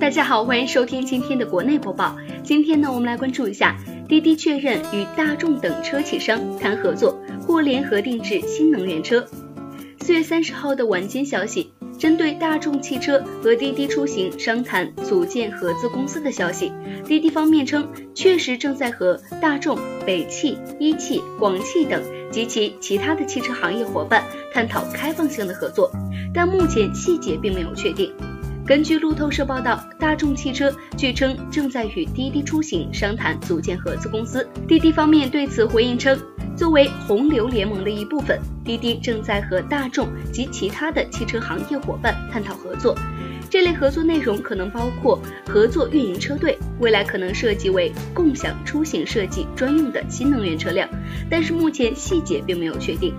大家好，欢迎收听今天的国内播报。今天呢，我们来关注一下滴滴确认与大众等车企商谈合作，或联合定制新能源车。四月三十号的晚间消息，针对大众汽车和滴滴出行商谈组建合资公司的消息，滴滴方面称，确实正在和大众、北汽、一汽、广汽等及其其他的汽车行业伙伴探讨开放性的合作，但目前细节并没有确定。根据路透社报道，大众汽车据称正在与滴滴出行商谈组建合资公司。滴滴方面对此回应称，作为洪流联盟的一部分，滴滴正在和大众及其他的汽车行业伙伴探讨合作。这类合作内容可能包括合作运营车队，未来可能设计为共享出行设计专用的新能源车辆，但是目前细节并没有确定。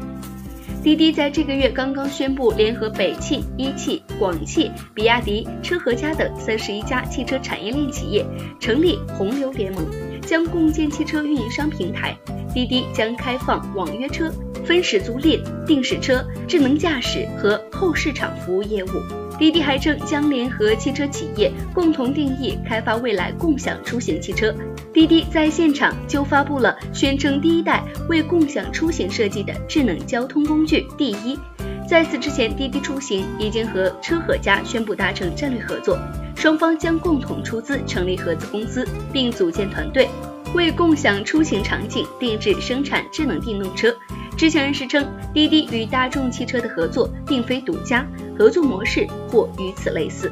滴滴在这个月刚刚宣布，联合北汽、一汽、广汽、比亚迪、车和家等三十一家汽车产业链企业，成立洪流联盟，将共建汽车运营商平台。滴滴将开放网约车、分时租赁、定时车、智能驾驶和后市场服务业务。滴滴还称将联合汽车企业，共同定义开发未来共享出行汽车。滴滴在现场就发布了宣称第一代为共享出行设计的智能交通工具“第一”。在此之前，滴滴出行已经和车和家宣布达成战略合作，双方将共同出资成立合资公司，并组建团队，为共享出行场景定制生产智能电动车。知情人士称，滴滴与大众汽车的合作并非独家，合作模式或与此类似。